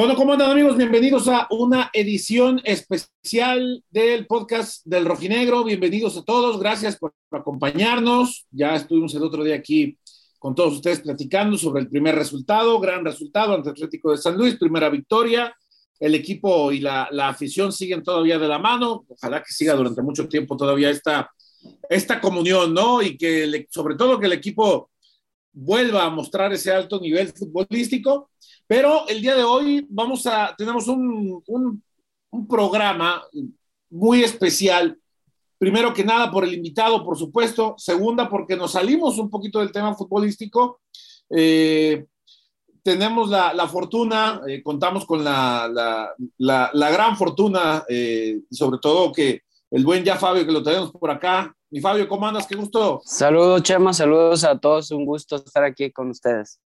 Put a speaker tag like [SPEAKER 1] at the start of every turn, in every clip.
[SPEAKER 1] Bueno, ¿cómo andan amigos? Bienvenidos a una edición especial del podcast del Rojinegro. Bienvenidos a todos, gracias por acompañarnos. Ya estuvimos el otro día aquí con todos ustedes platicando sobre el primer resultado, gran resultado ante Atlético de San Luis, primera victoria. El equipo y la, afición siguen todavía de la mano. Ojalá que siga durante mucho tiempo todavía esta, esta comunión, ¿no? Y que sobre todo que el equipo vuelva a mostrar ese alto nivel futbolístico. Pero el día de hoy vamos a, tenemos un, un, programa muy especial. Primero que nada por el invitado, por supuesto. Segunda, porque nos salimos un poquito del tema futbolístico. Eh, tenemos la, la fortuna, eh, contamos con la, la, la gran fortuna, eh, sobre todo que el buen ya Fabio, que lo tenemos por acá. Mi Fabio, ¿cómo andas? Qué gusto.
[SPEAKER 2] Saludos, Chema, saludos a todos. Un gusto estar aquí con ustedes,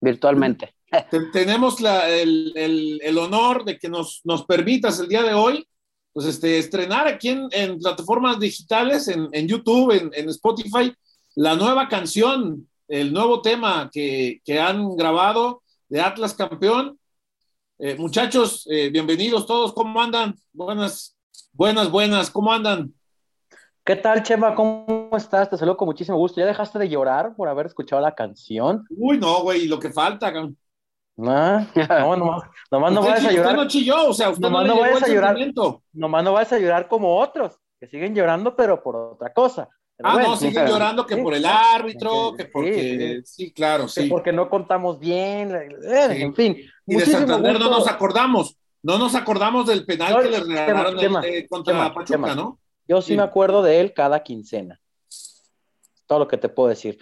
[SPEAKER 2] virtualmente.
[SPEAKER 1] tenemos el, honor de que nos, nos permitas el día de hoy pues este, estrenar aquí en, plataformas digitales, en, YouTube, en, Spotify, la nueva canción, el nuevo tema que, han grabado de Atlas Campeón. Eh, muchachos, eh, bienvenidos todos, ¿cómo andan? Buenas, buenas, buenas, ¿cómo andan?
[SPEAKER 3] ¿Qué tal, Chema? ¿Cómo estás? Te saludo con muchísimo gusto. ¿Ya dejaste de llorar por haber escuchado la canción?
[SPEAKER 1] Uy, no, güey, lo que falta,
[SPEAKER 3] no, nomás, nomás no vayas a llorar.
[SPEAKER 1] Usted no chilló, o sea, usted nomás no, vayas a llorar.
[SPEAKER 3] Nomás no vayas a llorar como otros, que siguen llorando, pero por otra cosa.
[SPEAKER 1] ah, no, siguen llorando que por el árbitro, que porque. Sí, claro, sí.
[SPEAKER 3] porque no contamos bien, eh, en fin.
[SPEAKER 1] Y de Santander no nos acordamos. No nos acordamos del penal que le regalaron eh, contra Pachuca, ¿no?
[SPEAKER 3] Yo sí me acuerdo de él cada quincena. Todo lo que te puedo decir.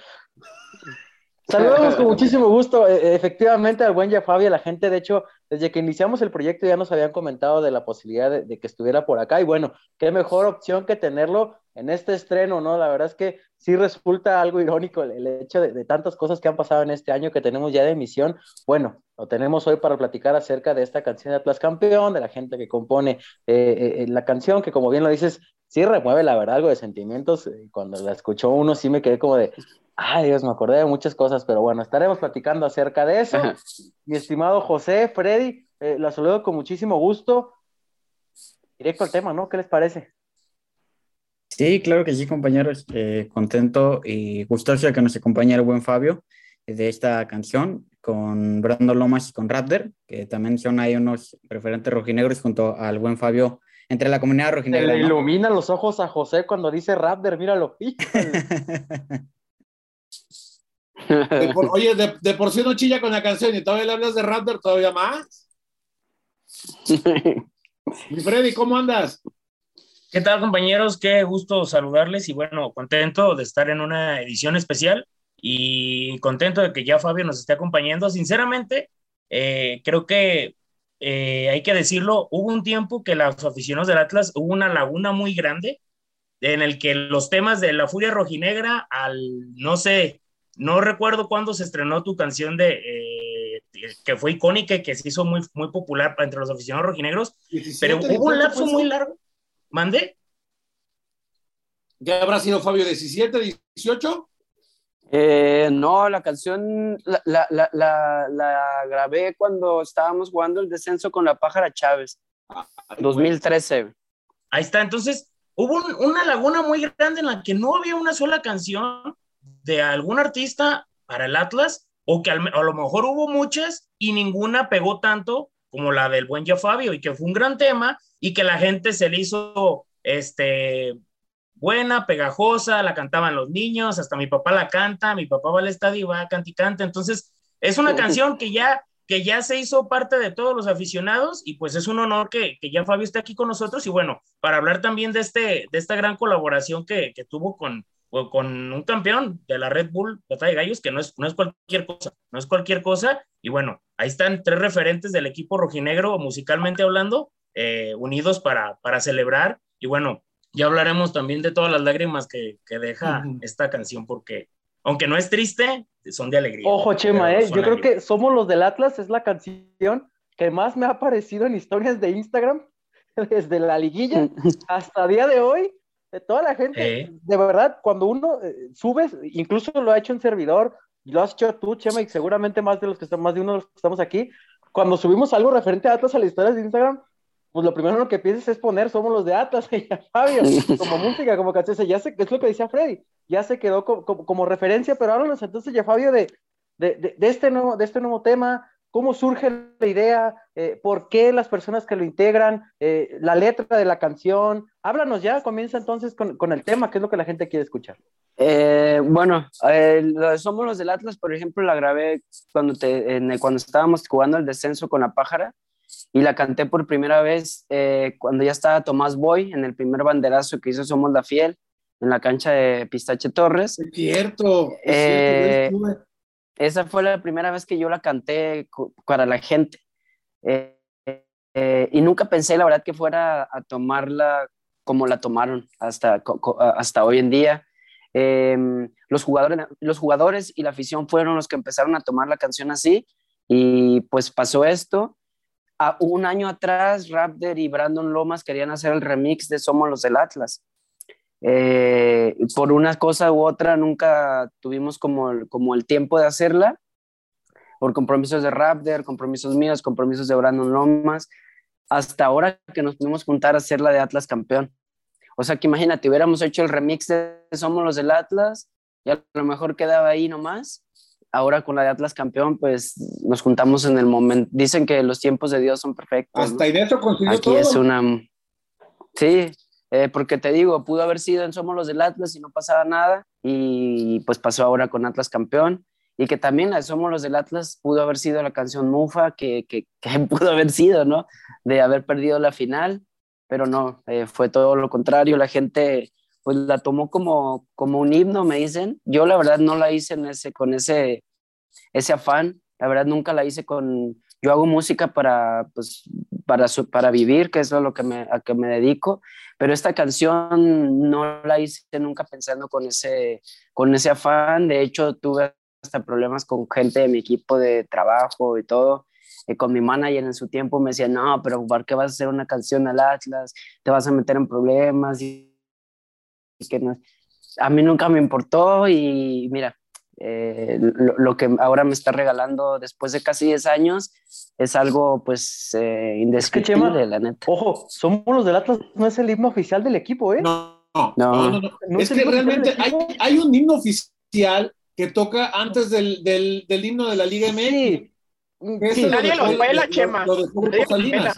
[SPEAKER 3] Saludos con muchísimo gusto. E, e, efectivamente, al buen ya Fabio, la gente, de hecho, desde que iniciamos el proyecto ya nos habían comentado de la posibilidad de, que estuviera por acá. Y bueno, qué mejor opción que tenerlo en este estreno, ¿no? La verdad es que sí resulta algo irónico el, hecho de, tantas cosas que han pasado en este año que tenemos ya de emisión. Bueno, lo tenemos hoy para platicar acerca de esta canción de Atlas Campeón, de la gente que compone eh, eh, la canción, que como bien lo dices, sí remueve la verdad algo de sentimientos. Cuando la escuchó uno sí me quedé como de, Ay, Dios, me acordé de muchas cosas, pero bueno, estaremos platicando acerca de eso. Mi estimado José, Freddy, eh, la saludo con muchísimo gusto. Directo al tema, ¿no? ¿Qué les parece?
[SPEAKER 2] Sí, claro que sí, compañeros. Eh, contento y gustoso que nos acompañe el buen Fabio eh, de esta canción con Brando Lomas y con Raptor, que también son ahí unos referentes rojinegros junto al buen Fabio entre la comunidad rojinegra.
[SPEAKER 3] le ilumina los ojos a José cuando dice Raptor, míralo.
[SPEAKER 1] oye, de, por sí no chilla con la canción y todavía le hablas de Raptor todavía más. Mi Freddy, ¿cómo andas?
[SPEAKER 4] ¿Qué tal, compañeros? Qué gusto saludarles y bueno, contento de estar en una edición especial y contento de que ya Fabio nos esté acompañando. Sinceramente, eh, creo que eh, hay que decirlo, hubo un tiempo que los aficionados del Atlas hubo una laguna muy grande en el que los temas de la furia rojinegra al, no sé, no recuerdo cuándo se estrenó tu canción de eh, que fue icónica y que se hizo muy, muy popular entre los aficionados rojinegros, pero hubo un lapso muy largo. ¿Mande?
[SPEAKER 1] ¿Ya habrá sido Fabio 17, 18?
[SPEAKER 2] Eh, no, la canción la, la, la, grabé cuando estábamos jugando el descenso con la pájara Chávez, 2013.
[SPEAKER 4] Ahí está, entonces hubo una laguna muy grande en la que no había una sola canción de algún artista para el Atlas, o que a lo mejor hubo muchas y ninguna pegó tanto como la del buen ya Fabio, y que fue un gran tema, y que la gente se le hizo este, buena, pegajosa, la cantaban los niños, hasta mi papá la canta, mi papá va al estadio y va a cantar y canta, entonces es una canción que ya, que ya se hizo parte de todos los aficionados y pues es un honor que, que ya Fabio esté aquí con nosotros y bueno, para hablar también de, este, de esta gran colaboración que, que tuvo con, con un campeón de la Red Bull Batalla de Gallos, que no es, no es cualquier cosa, no es cualquier cosa. Y bueno, ahí están tres referentes del equipo rojinegro, musicalmente hablando, eh, unidos para, para celebrar. Y bueno, ya hablaremos también de todas las lágrimas que, que deja esta canción, porque aunque no es triste, son de alegría.
[SPEAKER 3] Ojo, Chema, eh, yo creo que Somos los del Atlas es la canción que más me ha aparecido en historias de Instagram desde la liguilla hasta día de hoy. De toda la gente, de verdad, cuando uno eh, subes, incluso lo ha hecho un servidor, y lo has hecho tú, Chema, y seguramente más de los que están, más de uno de los que estamos aquí, cuando subimos algo referente a Atlas a las historias de Instagram, pues lo primero que piensas es poner somos los de Atlas, y ya, Fabio, como música, como canción, ya sé, es lo que decía Freddy, ya se quedó como, como, referencia, pero háblanos entonces ya Fabio de, de, de, de, este nuevo, de este nuevo tema, cómo surge la idea, eh, por qué las personas que lo integran, eh, la letra de la canción. Háblanos ya, comienza entonces con, con, el tema, que es lo que la gente quiere escuchar.
[SPEAKER 5] Eh, bueno, Somos los del Atlas, por ejemplo, la grabé cuando, te, en, cuando estábamos jugando el descenso con la pájara y la canté por primera vez cuando ya estaba Tomás Boy en el primer banderazo que hizo Somos la Fiel en la cancha de Pistache Torres.
[SPEAKER 1] Es cierto. Es
[SPEAKER 5] cierto esa fue la primera vez que yo la canté para la gente. Eh, eh, y nunca pensé, la verdad, que fuera a tomarla como la tomaron hasta, hasta hoy en día. Em, los, jugadores, los jugadores y la afición fueron los que empezaron a tomar la canción así y pues pasó esto. A, un año atrás, Raptor y Brandon Lomas querían hacer el remix de Somos los del Atlas. Eh, por una cosa u otra nunca tuvimos como el, el tiempo de hacerla, por compromisos de Raptor, compromisos míos, compromisos de Brandon Lomas, hasta ahora que nos pudimos juntar a hacer la de Atlas campeón. O sea que imagínate, hubiéramos hecho el remix de Somos los del Atlas y a lo mejor quedaba ahí nomás. Ahora con la de Atlas campeón, pues nos juntamos en el momento. Dicen que los tiempos de Dios son perfectos.
[SPEAKER 1] Hasta ¿no? eso
[SPEAKER 5] Aquí es una... Sí, eh, porque te digo, pudo haber sido en Somos los del Atlas y no pasaba nada, y pues pasó ahora con Atlas campeón, y que también la Somos los del Atlas pudo haber sido la canción Mufa, que, que, que pudo haber sido, ¿no? De haber perdido la final, pero no, eh, fue todo lo contrario, la gente pues la tomó como, como un himno, me dicen. Yo la verdad no la hice con ese, ese afán, la verdad nunca la hice con, yo hago música para, pues, para, para vivir, que es lo que me, a que me dedico, pero esta canción no la hice nunca pensando con ese, con ese afán, de hecho tuve hasta problemas con gente de mi equipo de trabajo y todo, eh, con mi manager en su tiempo me decía, no, pero ¿por qué vas a hacer una canción al Atlas? Te vas a meter en problemas que no. A mí nunca me importó y mira, eh, lo, que ahora me está regalando después de casi 10 años es algo pues eh, indescriptible, la neta.
[SPEAKER 3] Ojo, somos los del Atlas, no es el himno oficial del equipo, ¿eh?
[SPEAKER 1] No, no, no. no, no. es, que realmente hay, hay, un himno oficial que toca antes del, del, del himno de la Liga MX. Sí.
[SPEAKER 4] sí. Nadie lo, pela, Chema. Lo, nadie lo pela.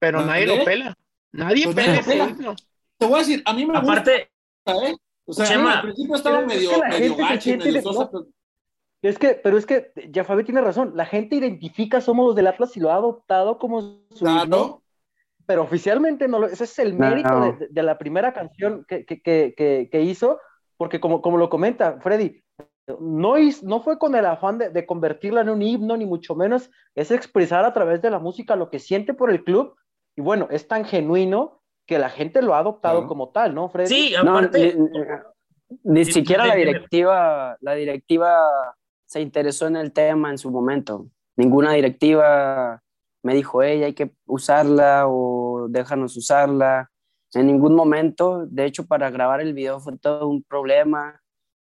[SPEAKER 4] Pero nadie lo pela. Nadie pues pela ese himno.
[SPEAKER 1] Te voy a decir, a mí me
[SPEAKER 4] Aparte,
[SPEAKER 1] gusta, ¿eh? O sea, Chema, al principio estaba medio, es que medio gacho, medio sosa,
[SPEAKER 3] pero... Es que, pero es que ya Fabi tiene razón, la gente identifica Somos los del Atlas y lo ha adoptado como su
[SPEAKER 1] claro.
[SPEAKER 3] pero oficialmente no lo, ese es el mérito no. de, de, la primera canción que, que, que, que, hizo, porque como, como lo comenta Freddy, no, hizo, no fue con el afán de, de, convertirla en un himno, ni mucho menos, es expresar a través de la música lo que siente por el club, y bueno, es tan genuino que la gente lo ha adoptado ¿no? como tal, ¿no, Freddy?
[SPEAKER 4] Sí, aparte...
[SPEAKER 5] No, ni, ni sí, siquiera sí, la directiva, la directiva se interesó en el tema en su momento. Ninguna directiva me dijo, hey, hay que usarla o déjanos usarla. En ningún momento, de hecho, para grabar el video fue todo un problema.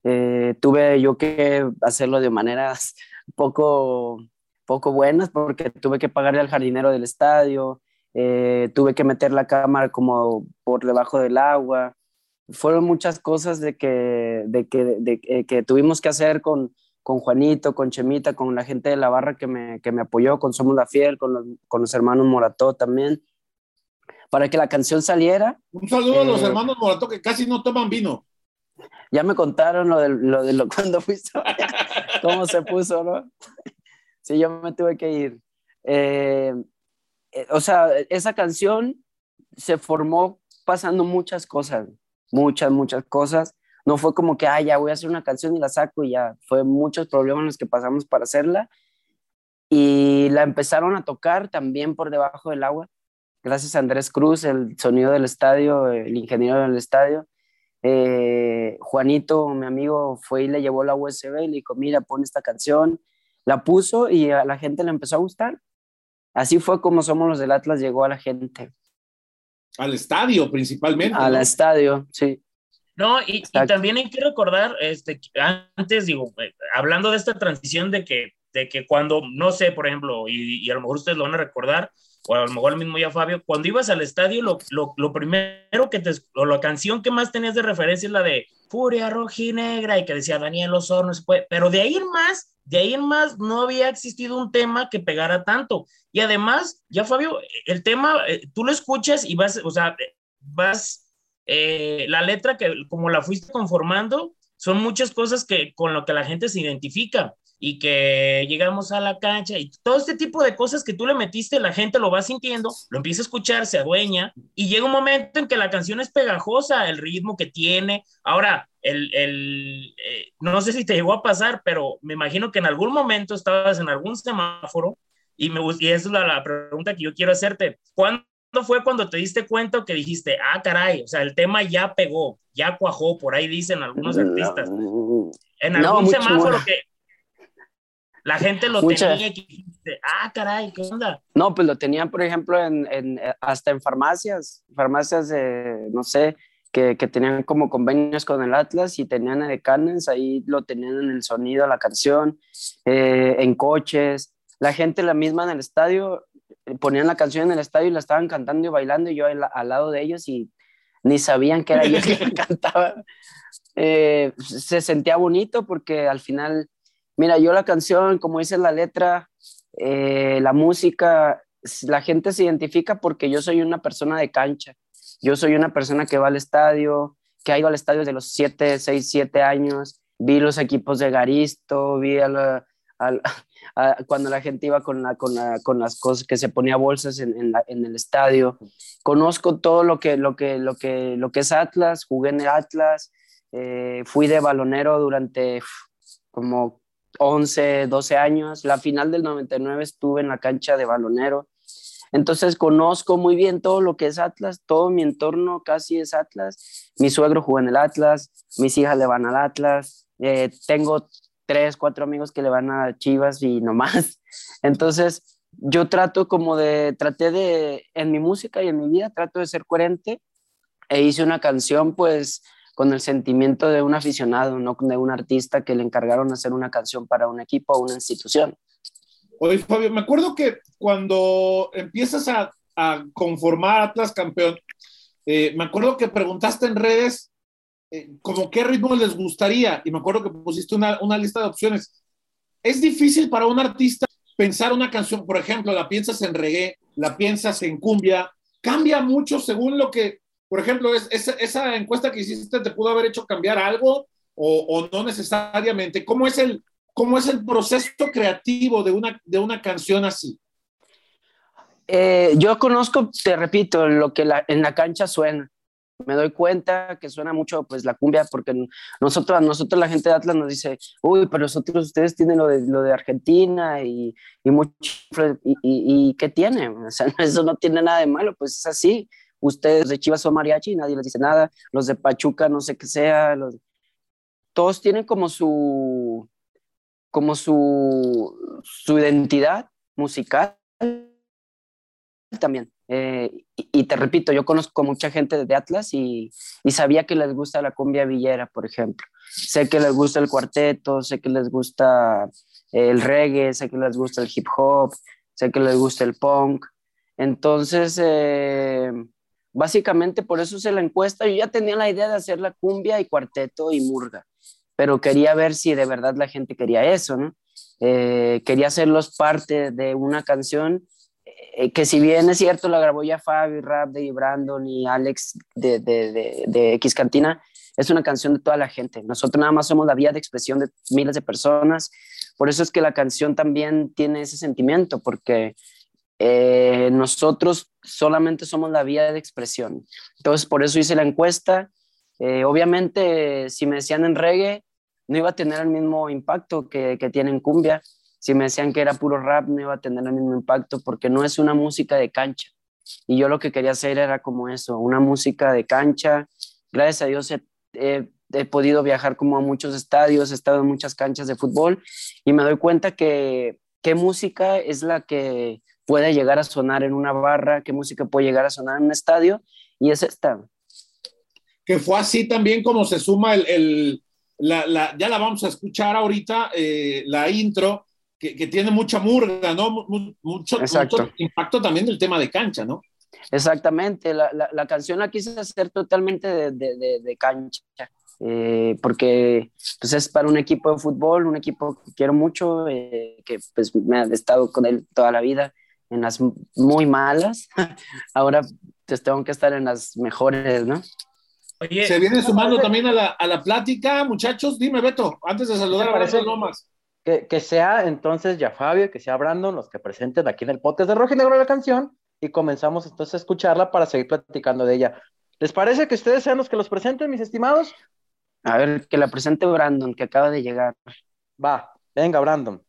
[SPEAKER 5] Eh, tuve yo que hacerlo de maneras poco, poco buenas porque tuve que pagarle al jardinero del estadio, eh, tuve que meter la cámara como por debajo del agua. Fueron muchas cosas de que, de que, de, de, eh, que tuvimos que hacer con, con Juanito, con Chemita, con la gente de la barra que me, que me apoyó, con Somos la Fiel, con los, con los hermanos Morató también, para que la canción saliera.
[SPEAKER 1] Un saludo eh, a los hermanos Morató que casi no toman vino.
[SPEAKER 5] Ya me contaron lo de lo, de lo cuando fuiste, cómo se puso, ¿no? Sí, yo me tuve que ir. Eh, o sea, esa canción se formó pasando muchas cosas, muchas, muchas cosas no fue como que, ah, ya voy a hacer una canción y la saco y ya, fue muchos problemas los que pasamos para hacerla. Y la empezaron a tocar también por debajo del agua, gracias a Andrés Cruz, el sonido del estadio, el ingeniero del estadio. Eh, Juanito, mi amigo, fue y le llevó la USB y le dijo, mira, pon esta canción. La puso y a la gente le empezó a gustar. Así fue como Somos los del Atlas llegó a la gente.
[SPEAKER 1] Al estadio principalmente.
[SPEAKER 5] Al
[SPEAKER 1] ¿no?
[SPEAKER 5] estadio, sí.
[SPEAKER 4] No, y, y, también hay que recordar, este, antes digo, eh, hablando de esta transición de que de que cuando, no sé, por ejemplo, y, y a lo mejor ustedes lo van a recordar, o a lo mejor el mismo ya Fabio, cuando ibas al estadio, lo, lo, lo, primero que te, o la canción que más tenías de referencia es la de Furia Rojinegra y que decía Daniel Osorno, pero de ahí en más, de ahí en más no había existido un tema que pegara tanto. Y además, ya Fabio, el tema, eh, tú lo escuchas y vas, o sea, vas, eh, la letra que como la fuiste conformando, son muchas cosas que con lo que la gente se identifica y que llegamos a la cancha y todo este tipo de cosas que tú le metiste, la gente lo va sintiendo, lo empieza a escuchar, se adueña y llega un momento en que la canción es pegajosa, el ritmo que tiene. Ahora, el, el eh, no sé si te llegó a pasar, pero me imagino que en algún momento estabas en algún semáforo y, me, y esa es la, la pregunta que yo quiero hacerte. ¿Cuándo fue cuando te diste cuenta que dijiste, ah, caray, o sea, el tema ya pegó, ya cuajó, por ahí dicen algunos artistas? En algún semáforo que la gente lo tenía y ah, caray, ¿qué onda?
[SPEAKER 5] No, pues lo tenían, por ejemplo, en, en hasta en farmacias, farmacias de, no sé, que, que, tenían como convenios con el Atlas y tenían decanes, ahí lo tenían en el sonido, la canción, eh, en coches, la gente la misma en el estadio, eh, ponían la canción en el estadio y la estaban cantando y bailando y yo al, al lado de ellos y ni sabían que era yo que cantaba. Eh, se sentía bonito porque al final Mira, yo la canción, como dice la letra, eh, la música, la gente se identifica porque yo soy una persona de cancha. Yo soy una persona que va al estadio, que ha ido al estadio desde los 7, 6, 7 años. Vi los equipos de Garisto, vi a cuando la gente iba con, la, con, con, las cosas que se ponía bolsas en, en, en, el estadio. Conozco todo lo que, lo, que, lo, que, lo que es Atlas, jugué en el Atlas, eh, fui de balonero durante como 11, 12 años. La final del 99 estuve en la cancha de balonero. Entonces conozco muy bien todo lo que es Atlas, todo mi entorno casi es Atlas. Mi suegro juega en el Atlas, mis hijas le van al Atlas, eh, tengo tres, cuatro amigos que le van a Chivas y no más. Entonces yo trato como de, traté de, en mi música y en mi vida, trato de ser coherente e hice una canción pues con el sentimiento de un aficionado, no de un artista que le encargaron hacer una canción para un equipo o una institución.
[SPEAKER 1] Oye, Fabio, me acuerdo que cuando empiezas a, a conformar Atlas campeón, eh, me acuerdo que preguntaste en redes eh, como qué ritmo les gustaría y me acuerdo que pusiste una, una lista de opciones. Es difícil para un artista pensar una canción, por ejemplo, la piensas en reggae, la piensas en cumbia, cambia mucho según lo que por ejemplo, es, esa encuesta que hiciste te pudo haber hecho cambiar algo o, no necesariamente. ¿Cómo es, el, ¿Cómo es el proceso creativo de una, de una canción así?
[SPEAKER 5] Eh, yo conozco, te repito, lo que en la cancha suena. Me doy cuenta que suena mucho pues la cumbia porque nosotros, nosotros la gente de Atlas nos dice, uy, pero nosotros ustedes tienen lo de, lo de Argentina y, y mucho, y, y, y, ¿qué tiene? O sea, eso no tiene nada de malo, pues es así ustedes de Chivas son mariachi, nadie les dice nada, los de Pachuca no sé qué sea, todos tienen como su, como su, su identidad musical también. Eh, y, te repito, yo conozco mucha gente de Atlas y, y, sabía que les gusta la cumbia villera, por ejemplo. Sé que les gusta el cuarteto, sé que les gusta el reggae, sé que les gusta el hip hop, sé que les gusta el punk. Entonces, eh, Básicamente por eso se la encuesta. Yo ya tenía la idea de hacer la cumbia y cuarteto y murga, pero quería ver si de verdad la gente quería eso, ¿no? Eh, quería hacerlos parte de una canción eh, que si bien es cierto la grabó ya Fabi, Rap de Brandon y Alex de, de, de, X Cantina, es una canción de toda la gente. Nosotros nada más somos la vía de expresión de miles de personas. Por eso es que la canción también tiene ese sentimiento, porque eh, nosotros solamente somos la vía de expresión. Entonces, por eso hice la encuesta. Eh, obviamente, si me decían en reggae, no iba a tener el mismo impacto que, que tiene en cumbia. Si me decían que era puro rap, no iba a tener el mismo impacto porque no es una música de cancha. Y yo lo que quería hacer era como eso, una música de cancha. Gracias a Dios he, he podido viajar como a muchos estadios, he estado en muchas canchas de fútbol y me doy cuenta que qué música es la que puede llegar a sonar en una barra, qué música puede llegar a sonar en un estadio, y es esta.
[SPEAKER 1] Que fue así también como se suma el, el la, la, ya la vamos a escuchar ahorita, eh, la intro, que, que tiene mucha murga, ¿no? Mu- Mucho, mucho impacto también del tema de cancha, ¿no?
[SPEAKER 5] Exactamente, la, la, la canción la quise hacer totalmente de, de, de- de cancha, eh, porque pues es para un equipo de fútbol, un equipo que quiero mucho, eh, que pues me ha estado con él toda la vida, en las muy malas, ahora pues tengo que estar en las mejores, ¿no?
[SPEAKER 4] Oye,
[SPEAKER 1] Se viene
[SPEAKER 3] ¿qué te
[SPEAKER 1] sumando
[SPEAKER 3] parece?
[SPEAKER 1] también a la, a la plática, muchachos. Dime, Beto, antes de saludar
[SPEAKER 3] ¿Qué
[SPEAKER 1] a? Brandon Lomas.
[SPEAKER 3] Que, que sea entonces ya Fabio, que sea Brandon, los que presenten aquí en el podcast de Rojo y Negro la canción y comenzamos entonces a escucharla para seguir platicando de ella. ¿Les parece que ustedes sean los que los presenten, mis estimados?
[SPEAKER 5] A ver, que la presente Brandon, que acaba de llegar.
[SPEAKER 3] Va, venga, Brandon.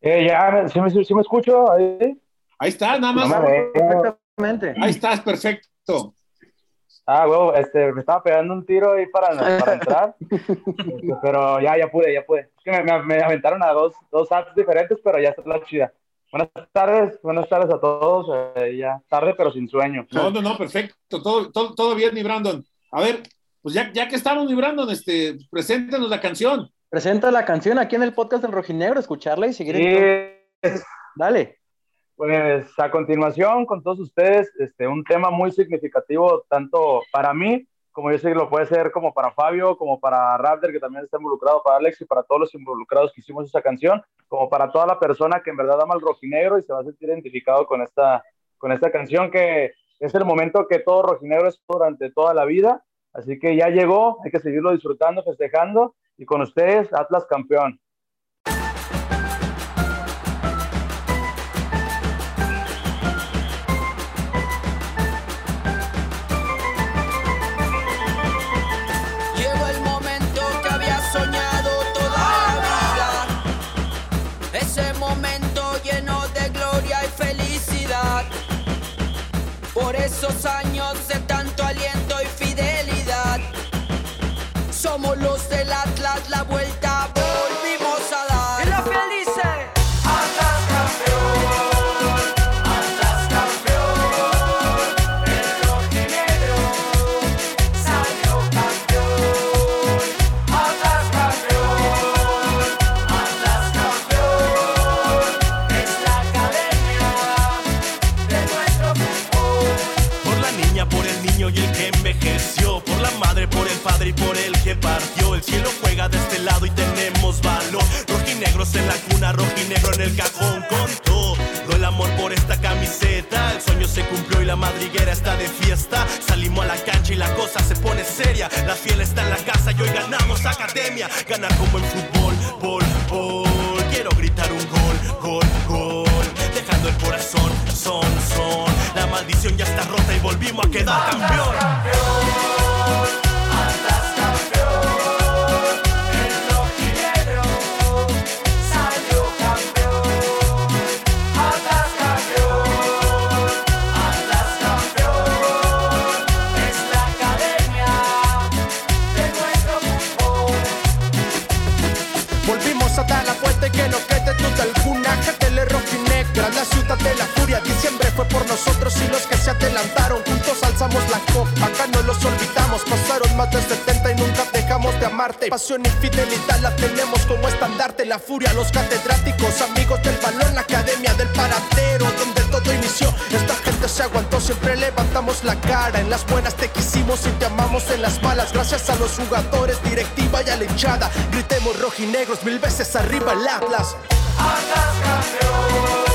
[SPEAKER 6] Eh, ya, ¿sí me, sí me escucho? Ahí.
[SPEAKER 1] Ahí está, nada más.
[SPEAKER 6] No.
[SPEAKER 3] Perfectamente.
[SPEAKER 1] Ahí estás, perfecto.
[SPEAKER 6] Ah, huevo, este, me estaba pegando un tiro ahí para, para entrar, Este, pero ya, ya pude, ya pude. Es que me, me- me aventaron a dos, dos apps diferentes, pero ya está la chida. Buenas tardes, buenas tardes a todos. eh, ya tarde, pero sin sueño.
[SPEAKER 1] No, no, no, perfecto. Todo, todo, todo bien, mi Brandon. A ver, pues ya, ya que estamos, mi Brandon, este, preséntenos la canción.
[SPEAKER 3] Presenta la canción aquí en el podcast del Rojinegro, escucharla y seguir. Entonces. Dale.
[SPEAKER 6] Pues a continuación, con todos ustedes, este, un tema muy significativo, tanto para mí, como yo sé que lo puede ser como para Fabio, como para Raptor, que también está involucrado, para Alex y para todos los involucrados que hicimos esa canción, como para toda la persona que en verdad ama el rojinegro y se va a sentir identificado con esta, con esta canción que es el momento que todo rojinegro es durante toda la vida. Así que ya llegó, hay que seguirlo disfrutando, festejando y con ustedes, Atlas campeón.
[SPEAKER 7] Esos años de tanto aliento y fidelidad. Somos los La
[SPEAKER 8] copa, acá no los olvidamos. Pasaron más de 70 y nunca dejamos de amarte. Pasión y fidelidad la tenemos como estandarte. La furia, los catedráticos, amigos del balón La academia del paradero, donde todo inició. Esta gente se aguantó, siempre levantamos la cara. En las buenas te quisimos y te amamos en las malas. Gracias a los jugadores, directiva y a la hinchada. Gritemos rojinegros, mil veces arriba el Atlas.
[SPEAKER 7] Atlas campeón,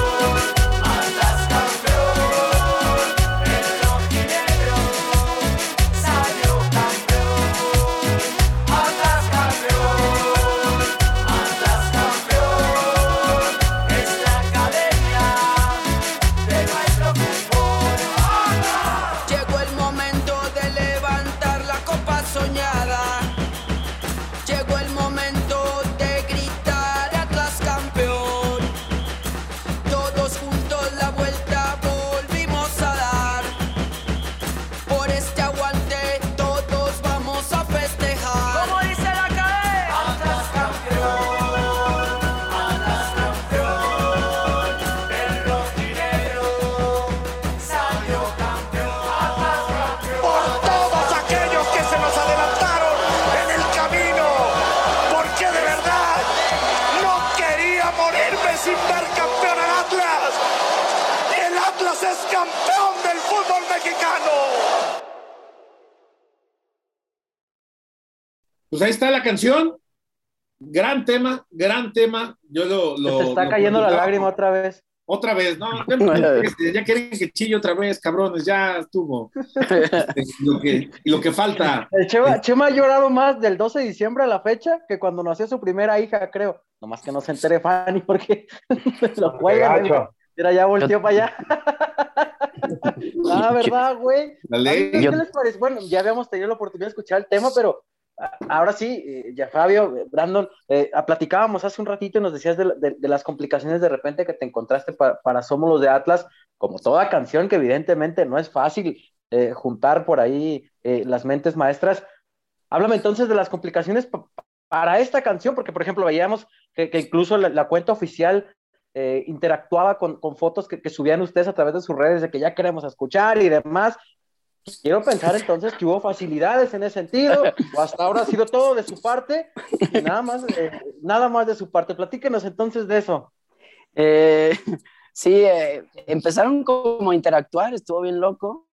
[SPEAKER 7] campeón
[SPEAKER 8] del fútbol mexicano.
[SPEAKER 1] Pues ahí está la canción. Gran tema, gran tema. Yo lo.
[SPEAKER 3] Se te está
[SPEAKER 1] lo
[SPEAKER 3] cayendo la lágrima otra vez.
[SPEAKER 1] Otra vez, no, ya, este, ya quieren que chille otra vez, cabrones, ya estuvo. Este, lo, que, lo que falta.
[SPEAKER 3] El Chema, Chema ha llorado más del 12 de diciembre a la fecha que cuando nació su primera hija, creo. Nomás que no se entere Fanny porque lo juegan. Mira, ya volteó para allá. ah, ¿verdad, güey? ¿Qué les parece? Bueno, ya habíamos tenido la oportunidad de escuchar el tema, pero ahora sí, eh, ya Fabio, eh, Brandon, eh, platicábamos hace un ratito y nos decías de, de- de las complicaciones de repente que te encontraste pa- para Somos los de Atlas, como toda canción que evidentemente no es fácil eh, juntar por ahí eh, las mentes maestras. Háblame entonces de las complicaciones pa- para esta canción, porque por ejemplo veíamos que, que incluso la, la cuenta oficial eh, interactuaba con, con fotos que, subían ustedes a través de sus redes de que ya queremos escuchar y demás. Quiero pensar entonces que hubo facilidades en ese sentido, o hasta ahora ha sido todo de su parte, nada más, eh, nada más de su parte. Platíquenos entonces de eso.
[SPEAKER 5] Eh, sí, eh, empezaron como a interactuar, estuvo bien loco.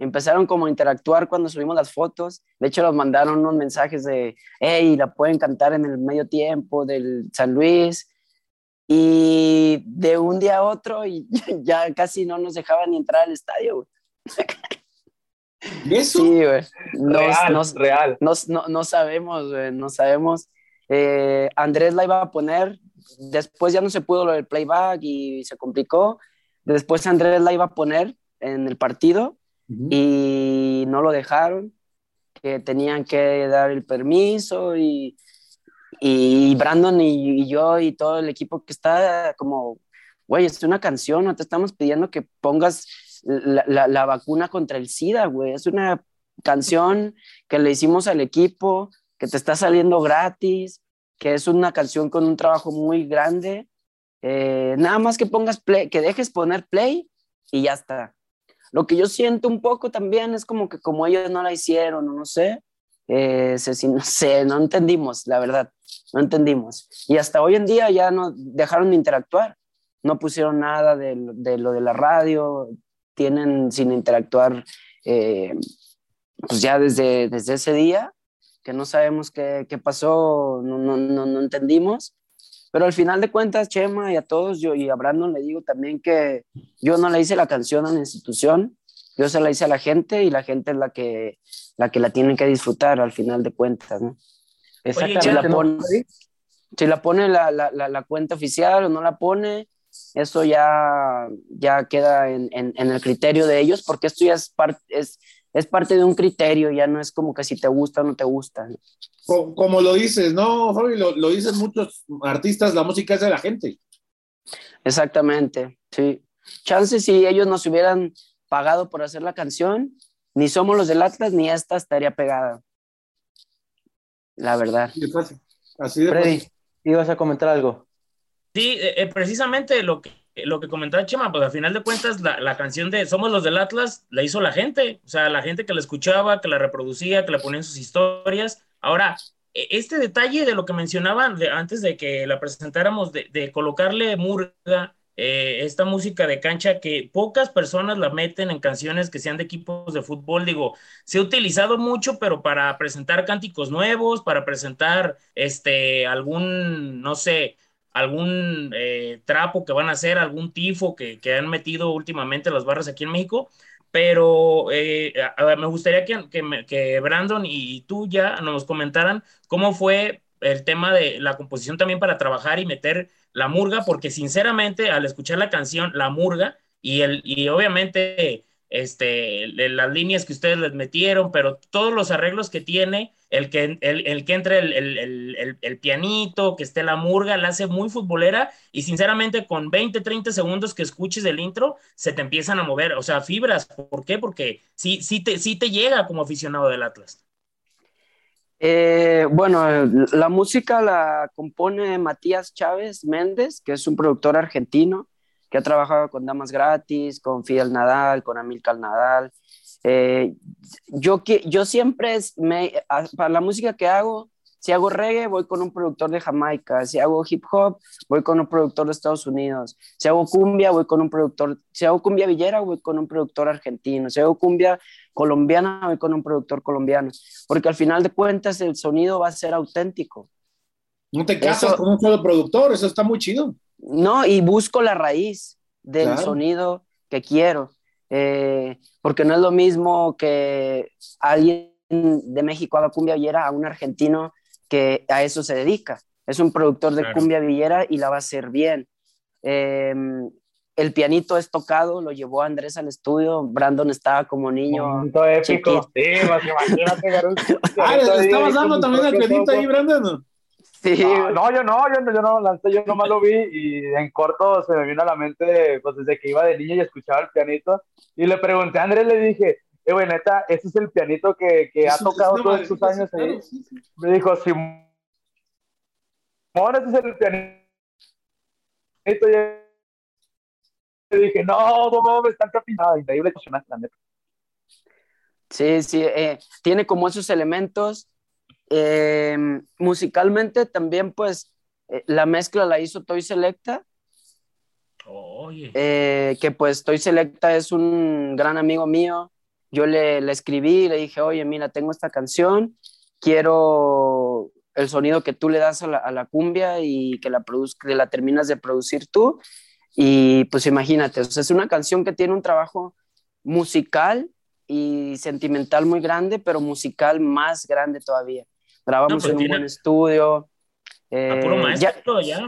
[SPEAKER 5] Empezaron como a interactuar cuando subimos las fotos. De hecho, nos mandaron unos mensajes de, hey, la pueden cantar en el medio tiempo del San Luis. Y de un día a otro, y ya casi no nos dejaban ni entrar al estadio. güey.
[SPEAKER 1] ¿Y eso?
[SPEAKER 5] Sí, güey. Nos-
[SPEAKER 6] real,
[SPEAKER 5] nos-
[SPEAKER 6] real.
[SPEAKER 5] no, no, no sabemos, güey, no sabemos. Eh, Andrés la iba a poner, después ya no se pudo lo del playback y se complicó. Después Andrés la iba a poner en el partido y no lo dejaron, que tenían que dar el permiso y, y Brandon y, y yo y todo el equipo que está como, güey, es una canción, no te estamos pidiendo que pongas la, la- la vacuna contra el SIDA, güey, es una canción que le hicimos al equipo, que te está saliendo gratis, que es una canción con un trabajo muy grande. Eh, nada más que pongas play, que dejes poner play y ya está. Lo que yo siento un poco también es como que como ellos no la hicieron, no sé, eh, se- no sé, no entendimos, la verdad, no entendimos. Y hasta hoy en día ya no dejaron de interactuar, no pusieron nada de, de lo de la radio, tienen sin interactuar eh, pues ya desde, desde ese día, que no sabemos qué, qué pasó, no, no, no, no entendimos. Pero al final de cuentas, Chema y a todos, yo y a Brandon le digo también que yo no le hice la canción a la institución, yo se la hice a la gente y la gente es la que la, que la tiene que disfrutar al final de cuentas, ¿no?
[SPEAKER 3] Exactamente.
[SPEAKER 5] la
[SPEAKER 3] ¿no?
[SPEAKER 5] pon- Si la pone la, la, la, la cuenta oficial o no la pone, eso ya, ya queda en, en, en el criterio de ellos, porque esto ya es, par- es, es parte de un criterio, ya no es como que si te gusta o no te gusta. ¿no?
[SPEAKER 1] Co- Como lo dices, ¿no, Fabi? Lo, lo dicen muchos artistas, la música es de la gente.
[SPEAKER 5] Exactamente, sí. Chances si ellos nos hubieran pagado por hacer la canción, ni somos los del Atlas, ni esta estaría pegada. La verdad.
[SPEAKER 1] Así de fácil. Así de
[SPEAKER 3] Freddy,
[SPEAKER 1] fácil.
[SPEAKER 3] ibas a comentar algo.
[SPEAKER 4] Sí, eh, eh, precisamente lo que, lo que comentaba Chema, pues al final de cuentas la, la canción de Somos los del Atlas la hizo la gente, o sea, la gente que la escuchaba, que la reproducía, que la ponía en sus historias. Ahora, e- este detalle de lo que mencionaban de, antes de que la presentáramos, de, de colocarle murga, eh, esta música de cancha que pocas personas la meten en canciones que sean de equipos de fútbol, digo, se ha utilizado mucho, pero para presentar cánticos nuevos, para presentar este algún, no sé, algún eh, trapo que van a hacer, algún tifo que, que han metido últimamente las barras aquí en México. Pero eh, me gustaría que, que Brandon y tú ya nos comentaran cómo fue el tema de la composición también para trabajar y meter la murga, porque sinceramente al escuchar la canción La Murga y, el, y obviamente este, las líneas que ustedes les metieron, pero todos los arreglos que tiene, el que, el, el que entre el- el pianito, que esté la murga, la hace muy futbolera y sinceramente con 20, 30 segundos que escuches el intro, se te empiezan a mover, o sea, fibras. ¿Por qué? Porque sí, sí, te, sí te llega como aficionado del Atlas.
[SPEAKER 5] Eh, bueno, la música la compone Matías Chávez Méndez, que es un productor argentino que ha trabajado con Damas Gratis, con Fidel Nadal, con Amilcar Nadal. Eh, yo, yo siempre, me, para la música que hago, Si hago reggae, voy con un productor de Jamaica. Si hago hip hop, voy con un productor de Estados Unidos. Si hago cumbia, voy con un productor. Si hago cumbia villera, voy con un productor argentino. Si hago cumbia colombiana, voy con un productor colombiano. Porque al final de cuentas, el sonido va a ser auténtico.
[SPEAKER 1] No te casas
[SPEAKER 5] Eso-
[SPEAKER 1] con un solo productor, eso está muy chido.
[SPEAKER 5] No, y busco la raíz del
[SPEAKER 1] Claro.
[SPEAKER 5] sonido que quiero. Eh, porque no es lo mismo que alguien de México haga cumbia villera a un argentino que a eso se dedica. Es un productor de
[SPEAKER 4] Claro.
[SPEAKER 5] cumbia villera y la va a hacer bien. Eh, el pianito es tocado, lo llevó Andrés al estudio. Brandon estaba como niño.
[SPEAKER 6] Momento épico.
[SPEAKER 5] chiquito.
[SPEAKER 6] Sí, pues imagínate, Garú.
[SPEAKER 1] Ah, ¿le estabas dando también
[SPEAKER 6] propio
[SPEAKER 1] pianito ahí. Brandon?
[SPEAKER 5] Sí,
[SPEAKER 6] Ah, no, yo no, yo, no- yo no lo lancé, yo nomás lo vi y en corto se me vino a la mente, pues desde que iba de niño y escuchaba el pianito, y le pregunté a Andrés, le dije, eh, güey, neta, ese es el pianito que, que ha tocado todos estos años ahí.
[SPEAKER 1] claro, sí, sí.
[SPEAKER 6] Me dijo, Simón, ese es el pianito. Y le dije, no, no, no, me están capinando. Increíble, emocionante, la neta.
[SPEAKER 5] Sí, sí, eh, tiene como esos elementos. Eh, musicalmente también, pues, eh, la mezcla la hizo Toy Selecta,
[SPEAKER 4] Oye.
[SPEAKER 5] eh, que pues Toy Selecta es un gran amigo mío. Yo le, le escribí y le dije, oye, mira, tengo esta canción, quiero el sonido que tú le das a la, a la cumbia y que la, que la terminas de producir tú. Y pues imagínate, o sea, es una canción que tiene un trabajo musical y sentimental muy grande, pero musical más grande todavía. Grabamos
[SPEAKER 4] No, pues
[SPEAKER 5] en un buen estudio.
[SPEAKER 4] A
[SPEAKER 5] eh,
[SPEAKER 4] puro maestro, ya.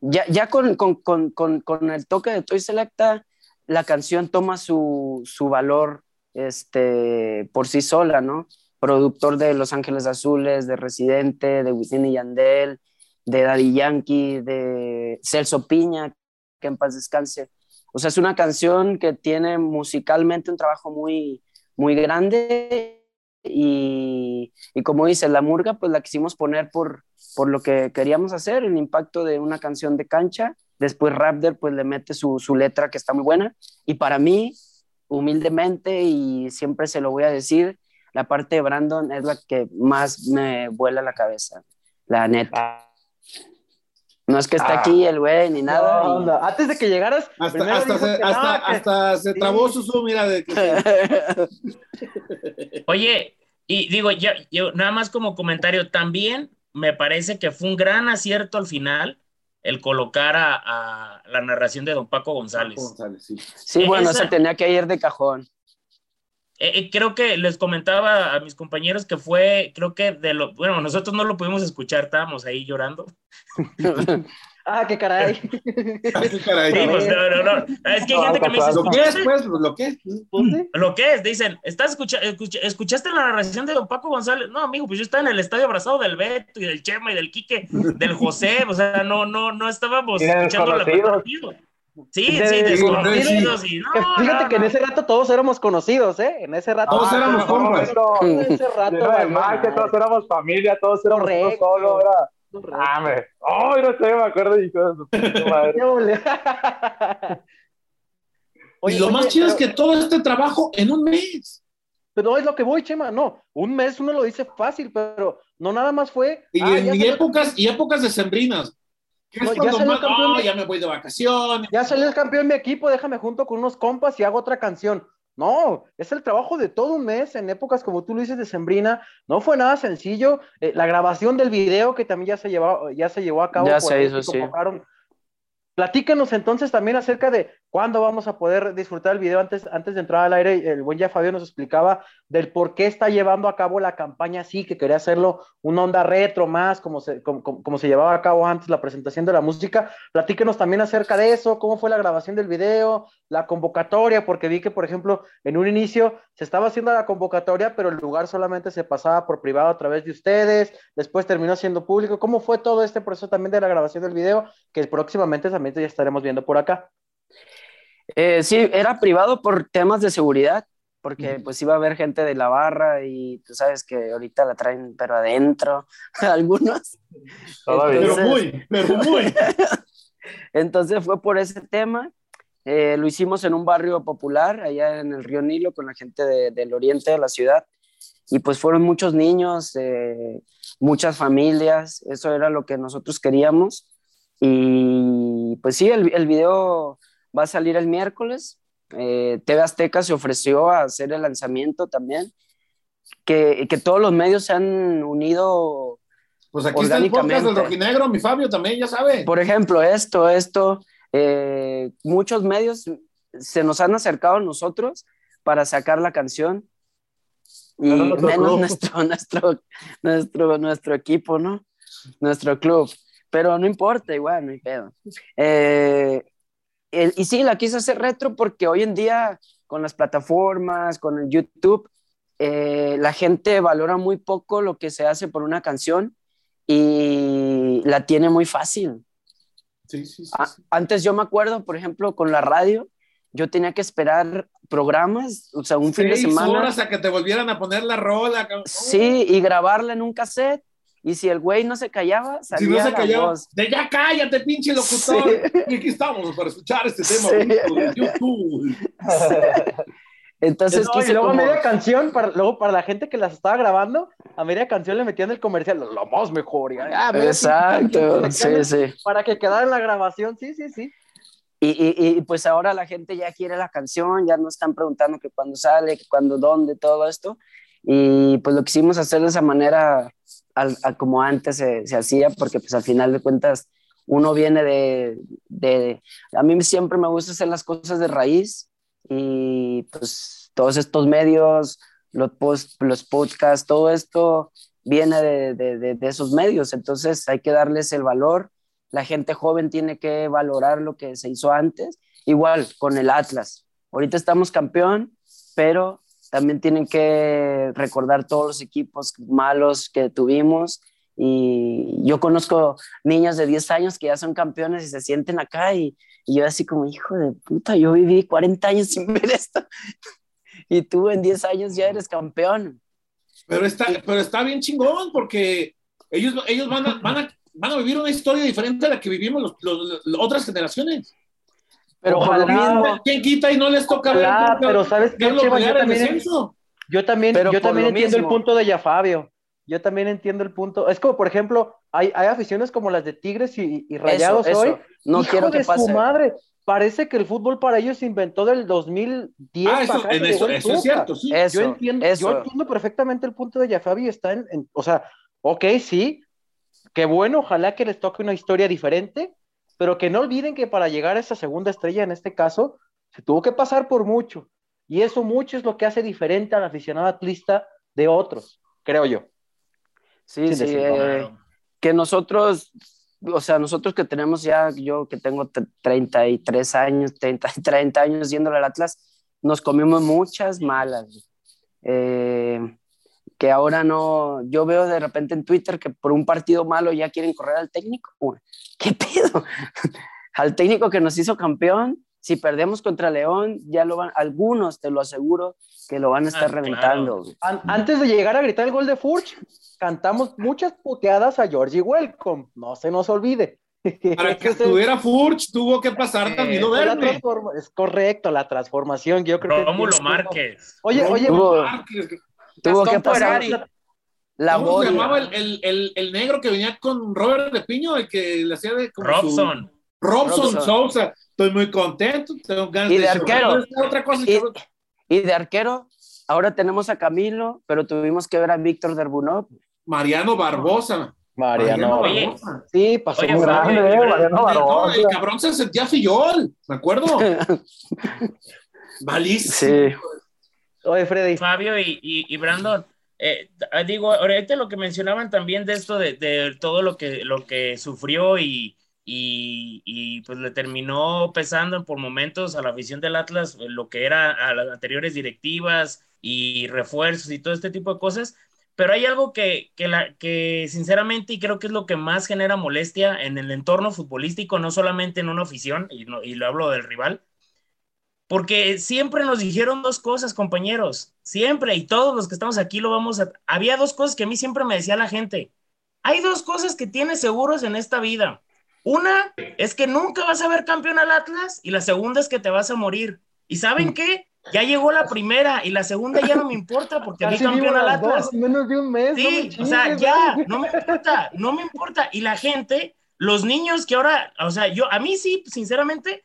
[SPEAKER 5] ya, ya con, con, con, con, con el toque de Toy Selecta, la canción toma su, su valor este, por sí sola, ¿no? Productor de Los Ángeles Azules, de Residente, de Wisin Yandel, de Daddy Yankee, de Celso Piña, que en paz descanse. O sea, es una canción que tiene musicalmente un trabajo muy, muy grande y, y como dice, la murga, pues la quisimos poner por, por lo que queríamos hacer, el impacto de una canción de cancha. Después Raptor pues le mete su, su letra que está muy buena. Y para mí, humildemente, y siempre se lo voy a decir, la parte de Brandon es la que más me vuela la cabeza, la neta. No es que esté
[SPEAKER 6] Ah.
[SPEAKER 5] aquí el güey ni nada.
[SPEAKER 3] No,
[SPEAKER 5] y-
[SPEAKER 3] onda, Antes de que llegaras,
[SPEAKER 1] Hasta, hasta, se,
[SPEAKER 3] que
[SPEAKER 1] hasta,
[SPEAKER 3] no, que-
[SPEAKER 1] se
[SPEAKER 3] sí.
[SPEAKER 1] trabó su zoom, mira, de que
[SPEAKER 4] Oye, y digo, ya, yo nada más como comentario, también me parece que fue un gran acierto al final el colocar a, a la narración de don Paco González.
[SPEAKER 1] González, sí.
[SPEAKER 5] sí, bueno,
[SPEAKER 4] Esa-
[SPEAKER 5] se tenía que ir de cajón.
[SPEAKER 4] Eh, eh, creo que les comentaba a mis compañeros que fue, creo que de lo, bueno, nosotros no lo pudimos escuchar, estábamos ahí llorando.
[SPEAKER 3] Ah, qué caray.
[SPEAKER 1] Ah, qué caray.
[SPEAKER 4] Sí, pues, no, no, no. Es que hay
[SPEAKER 6] No,
[SPEAKER 4] gente que me dice.
[SPEAKER 1] Lo que es, pues, lo que es.
[SPEAKER 3] Pues sí.
[SPEAKER 4] Lo que es, dicen, ¿estás escucha, escucha- ¿escuchaste la narración de don Paco González? No, amigo, pues yo estaba en el estadio abrazado del Beto y del Chema y del Quique, del José, o sea, no, no, no estábamos
[SPEAKER 6] Y
[SPEAKER 4] escuchando la partido. Sí,
[SPEAKER 3] De-
[SPEAKER 4] sí,
[SPEAKER 3] de-
[SPEAKER 4] desconocidos y no,
[SPEAKER 3] Que Fíjate
[SPEAKER 4] no,
[SPEAKER 3] que en ese rato todos éramos conocidos, ¿eh? En ese rato.
[SPEAKER 1] Todos
[SPEAKER 6] Ah,
[SPEAKER 1] éramos compas.
[SPEAKER 3] En ese rato.
[SPEAKER 6] Todos éramos familia, todos éramos
[SPEAKER 3] Correcto.
[SPEAKER 6] solo, era. Ah, me. Oh, no sé, me acuerdo, hijo de.
[SPEAKER 3] Qué
[SPEAKER 1] y lo más chido es que todo este trabajo en un mes.
[SPEAKER 3] Pero es lo que voy, Chema. No, un mes uno lo dice fácil, pero no nada más fue.
[SPEAKER 1] Y,
[SPEAKER 3] ah,
[SPEAKER 1] en y épocas, y épocas decembrinas.
[SPEAKER 3] No,
[SPEAKER 1] es
[SPEAKER 3] ya
[SPEAKER 1] más,
[SPEAKER 3] campeón.
[SPEAKER 1] "Oh, ya me voy de vacaciones.
[SPEAKER 3] Ya salió el campeón mi equipo, déjame junto con unos compas y hago otra canción. No, es el trabajo de todo un mes en épocas como tú lo dices de Sembrina. No fue nada sencillo. Eh, la grabación del video que también ya se llevó, ya se llevó a cabo.
[SPEAKER 5] Ya
[SPEAKER 3] por
[SPEAKER 5] se hizo, sí.
[SPEAKER 3] Platícanos entonces también acerca de cuándo vamos a poder disfrutar el video. Antes, antes de entrar al aire, el buen ya Fabio nos explicaba del por qué está llevando a cabo la campaña así, que quería hacerlo una onda retro más, como se, como, como- se llevaba a cabo antes la presentación de la música. Platíquenos también acerca de eso, cómo fue la grabación del video, la convocatoria, porque vi que, por ejemplo, en un inicio se estaba haciendo la convocatoria, pero el lugar solamente se pasaba por privado a través de ustedes, después terminó siendo público. ¿Cómo fue todo este proceso también de la grabación del video, que próximamente también ya estaremos viendo por acá?
[SPEAKER 5] Eh, sí, era privado por temas de seguridad, porque pues iba a haber gente de la barra y tú sabes que ahorita la traen, pero adentro, algunos.
[SPEAKER 6] Todavía.
[SPEAKER 1] Pero
[SPEAKER 5] Entonces-
[SPEAKER 1] muy, pero muy.
[SPEAKER 5] Entonces fue por ese tema. Eh, lo hicimos en un barrio popular, allá en el río Nilo, con la gente de- del oriente de la ciudad. Y pues fueron muchos niños. eh, muchas familias, eso era lo que nosotros queríamos. Y pues sí, el, el video va a salir el miércoles. Eh, TV Azteca se ofreció a hacer el lanzamiento también. Que, que todos los medios se han unido.
[SPEAKER 1] Pues aquí está el podcast del. Rojinegro, mi Fabio también, ya sabe.
[SPEAKER 5] Por ejemplo, esto, esto, eh, muchos medios se nos han acercado a nosotros para sacar la canción y menos nuestro, nuestro, nuestro, nuestro equipo, ¿no? Nuestro club. Pero no importa, igual, no hay pedo. Eh, el- y sí, la quise hacer retro porque hoy en día, con las plataformas, con el YouTube, eh, la gente valora muy poco lo que se hace por una canción y la tiene muy fácil.
[SPEAKER 1] Sí, sí, sí.
[SPEAKER 5] A- antes yo me acuerdo, por ejemplo, con la radio, yo tenía que esperar programas, o sea, un fin de semana.
[SPEAKER 1] horas a que te volvieran a poner la rola. cabrón.
[SPEAKER 5] Sí, y grabarla en un cassette. Y si el güey no se callaba,
[SPEAKER 1] Si
[SPEAKER 5] salía
[SPEAKER 1] no se
[SPEAKER 5] la
[SPEAKER 1] callaba,
[SPEAKER 5] voz.
[SPEAKER 1] de ya cállate, pinche locutor.
[SPEAKER 5] Sí.
[SPEAKER 1] Y aquí estamos para escuchar este tema
[SPEAKER 5] Sí.
[SPEAKER 1] bonito de YouTube.
[SPEAKER 5] Entonces
[SPEAKER 3] No, y luego
[SPEAKER 5] como-
[SPEAKER 3] a media canción, para, luego para la gente que las estaba grabando, a media canción le metían el comercial, lo, más mejor. y, ah, mira,
[SPEAKER 5] Exacto, sí, sí.
[SPEAKER 3] Para que quedara en la grabación, sí, sí, sí.
[SPEAKER 5] Y, y, y, pues ahora la gente ya quiere la canción, ya no están preguntando que cuándo sale, que cuándo, dónde, todo esto. Y pues lo quisimos hacer de esa manera a como antes se, se hacía, porque pues al final de cuentas uno viene de, de... A mí siempre me gusta hacer las cosas de raíz y pues todos estos medios, los, post, los podcasts, todo esto viene de, de, de esos medios, entonces hay que darles el valor la gente joven tiene que valorar lo que se hizo antes. Igual con el Atlas. Ahorita estamos campeón, pero también tienen que recordar todos los equipos malos que tuvimos. Y yo conozco niños de 10 años que ya son campeones y se sienten acá y, yo así como, hijo de puta, yo viví 40 años sin ver esto. Y tú en 10 años ya eres campeón.
[SPEAKER 1] Pero está, pero está bien chingón porque ellos, ellos van, a, van, a, van a vivir una historia diferente a la que vivimos las otras generaciones.
[SPEAKER 5] Pero
[SPEAKER 3] Ojalá.
[SPEAKER 5] mismo,
[SPEAKER 1] ¿Quién quita y no les toca ver?
[SPEAKER 3] Ojalá,
[SPEAKER 1] nunca
[SPEAKER 3] pero ¿sabes qué, Yo también-? Yo también,
[SPEAKER 5] Pero
[SPEAKER 3] yo también entiendo el punto de ya Fabio. Yo también entiendo el punto. Es como, por ejemplo, hay, hay aficiones como las de Tigres y, y Rayados
[SPEAKER 5] eso,
[SPEAKER 3] hoy.
[SPEAKER 5] eso. No
[SPEAKER 3] Hijo
[SPEAKER 5] quiero
[SPEAKER 3] de
[SPEAKER 5] que pase.
[SPEAKER 3] su madre. Parece que el fútbol para ellos se inventó del 2010
[SPEAKER 1] Ah, eso, en es cierto, sí.
[SPEAKER 5] Eso,
[SPEAKER 3] yo entiendo,
[SPEAKER 5] eso.
[SPEAKER 3] yo entiendo perfectamente el punto de Yafabi y está en, en- o sea, ok, sí, qué bueno, ojalá que les toque una historia diferente, pero que no olviden que para llegar a esa segunda estrella, en este caso, se tuvo que pasar por mucho, y eso mucho es lo que hace diferente al aficionado atlista de otros, creo yo.
[SPEAKER 5] Sí,
[SPEAKER 3] Sin
[SPEAKER 5] sí, eh, que nosotros, o sea, nosotros que tenemos ya, yo que tengo tre- 33 años, 30, 30 años yéndole al Atlas, nos comimos muchas malas. Eh, que ahora no, yo veo de repente en Twitter que por un partido malo ya quieren correr al técnico. Uy, ¿Qué pedo? al técnico que nos hizo campeón, si perdemos contra León, ya lo van, algunos te lo aseguro que lo van a estar
[SPEAKER 4] Ah,
[SPEAKER 5] reventando.
[SPEAKER 3] An- antes de llegar a gritar el gol de Furch, cantamos muchas puteadas a Georgie Welcome, no se nos olvide.
[SPEAKER 1] Para que estuviera Furch, tuvo que pasar
[SPEAKER 4] Eh,
[SPEAKER 3] la
[SPEAKER 1] Verne.
[SPEAKER 3] transforma- es correcto, la transformación. Yo creo que
[SPEAKER 4] Rómulo
[SPEAKER 3] tiene-
[SPEAKER 4] Márquez.
[SPEAKER 3] Oye, oye,
[SPEAKER 5] Tuvo-
[SPEAKER 1] Márquez.
[SPEAKER 5] Tuvo que
[SPEAKER 4] Gastón
[SPEAKER 5] pasar
[SPEAKER 4] Ferrari.
[SPEAKER 5] la
[SPEAKER 1] ¿Cómo se llamaba el, el, el, el negro que venía con Robert de Piño, el que le hacía de como su-
[SPEAKER 4] Robson.
[SPEAKER 1] Robson,
[SPEAKER 5] Robson.
[SPEAKER 1] Sousa. Estoy muy contento. Tengo ganas
[SPEAKER 5] Y de
[SPEAKER 1] de
[SPEAKER 5] arquero.
[SPEAKER 1] Otra cosa,
[SPEAKER 5] Y, y de arquero, ahora tenemos a Camilo, pero tuvimos que ver a Víctor Derbunov.
[SPEAKER 1] Mariano Barbosa.
[SPEAKER 3] Mariano.
[SPEAKER 1] Barbosa.
[SPEAKER 3] Sí, pasó
[SPEAKER 4] Oye,
[SPEAKER 3] muy grande.
[SPEAKER 6] Eh, Mariano
[SPEAKER 1] No,
[SPEAKER 6] Barbosa.
[SPEAKER 1] el cabrón se sentía fillol, me acuerdo. Malísimo.
[SPEAKER 5] Sí.
[SPEAKER 4] Fabio y, Brandon, eh, t- digo, ahorita lo que mencionaban también de esto, de, de todo lo que, lo que sufrió y, y, y, pues le terminó pesando por momentos a la afición del Atlas, eh, lo que era a las anteriores directivas y refuerzos y todo este tipo de cosas. Pero hay algo que, que, la, que sinceramente, y creo que es lo que más genera molestia en el entorno futbolístico, no solamente en una afición, y, no, y lo hablo del rival, porque siempre nos dijeron dos cosas, compañeros, siempre, y todos los que estamos aquí lo vamos a... Había dos cosas que a mí siempre me decía la gente. Hay dos cosas que tienes seguros en esta vida. Una es que nunca vas a ver campeón al Atlas y la segunda es que te vas a morir. ¿Y saben qué? ya llegó la primera y la segunda ya no me importa porque vi campeón al
[SPEAKER 3] las
[SPEAKER 4] Atlas.
[SPEAKER 3] dos en menos de un mes. no me
[SPEAKER 4] Sí, o
[SPEAKER 3] chingues,
[SPEAKER 4] sea, ya, no me importa, no me importa. Y la gente, los niños que ahora, o sea, yo, a mí sí, sinceramente,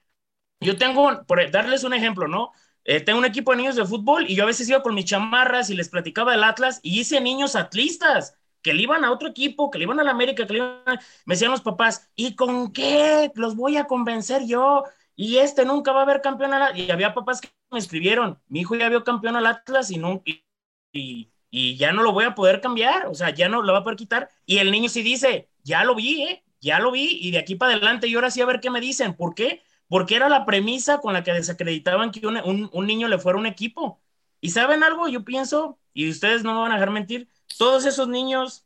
[SPEAKER 4] yo tengo, por darles un ejemplo, ¿no? Eh, tengo un equipo de niños de fútbol y yo a veces iba con mis chamarras y les platicaba del Atlas y hice niños atlistas que le iban a otro equipo, que le iban a la América, que le iban a- Me decían los papás, ¿y con qué los voy a convencer yo? Y este nunca va a haber campeón al. Y había papás que me escribieron, mi hijo ya vio campeón al Atlas y, no, y, y, y ya no lo voy a poder cambiar, o sea, ya no lo va a poder quitar. Y el niño sí dice, ya lo vi, ¿eh? Ya lo vi, y de aquí para adelante yo ahora sí a ver qué me dicen. ¿Por qué? Porque era la premisa con la que desacreditaban que un, un- un niño le fuera un equipo. ¿Y saben algo? Yo pienso, y ustedes no me van a dejar mentir, todos esos niños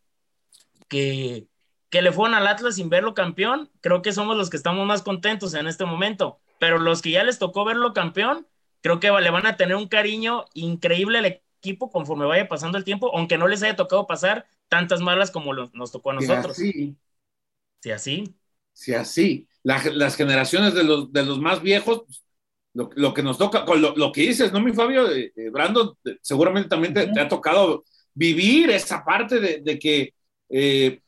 [SPEAKER 4] que, que le fueron al Atlas sin verlo campeón, creo que somos los que estamos más contentos en este momento. Pero los que ya les tocó verlo campeón, creo que le van a tener un cariño increíble al equipo conforme vaya pasando el tiempo, aunque no les haya tocado pasar tantas malas como lo- nos tocó a
[SPEAKER 1] Si
[SPEAKER 4] nosotros.
[SPEAKER 1] así,
[SPEAKER 4] Si así.
[SPEAKER 1] si así, la- las generaciones de los, de los más viejos, lo, lo que nos toca, con lo, lo que dices, ¿no, mi Fabio? Eh, eh, Brandon, eh, seguramente también te, te ha tocado vivir esa parte de, de que eh,